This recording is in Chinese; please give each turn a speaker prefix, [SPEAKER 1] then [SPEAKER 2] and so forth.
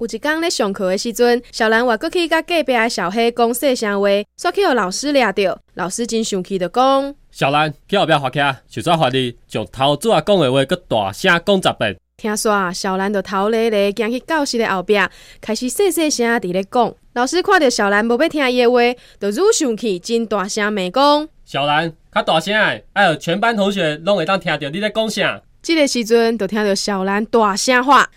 [SPEAKER 1] 有一天咧上课的时阵，小兰话过去甲隔壁的小黑讲说声话，煞去互老师抓到，老师真生气的讲：
[SPEAKER 2] 小兰去后壁罚卡，就再罚你从头拄啊讲的话，搁大声讲十遍。
[SPEAKER 1] 听说啊，小兰就头咧咧，行去教室的后壁，开始细细声伫咧讲。老师看到小兰无要听伊的话，就愈生气，真大声骂讲：
[SPEAKER 2] 小兰，较大声诶，还全班同学拢会当听着你咧讲啥。
[SPEAKER 1] 这个时阵，就听到小兰大声话。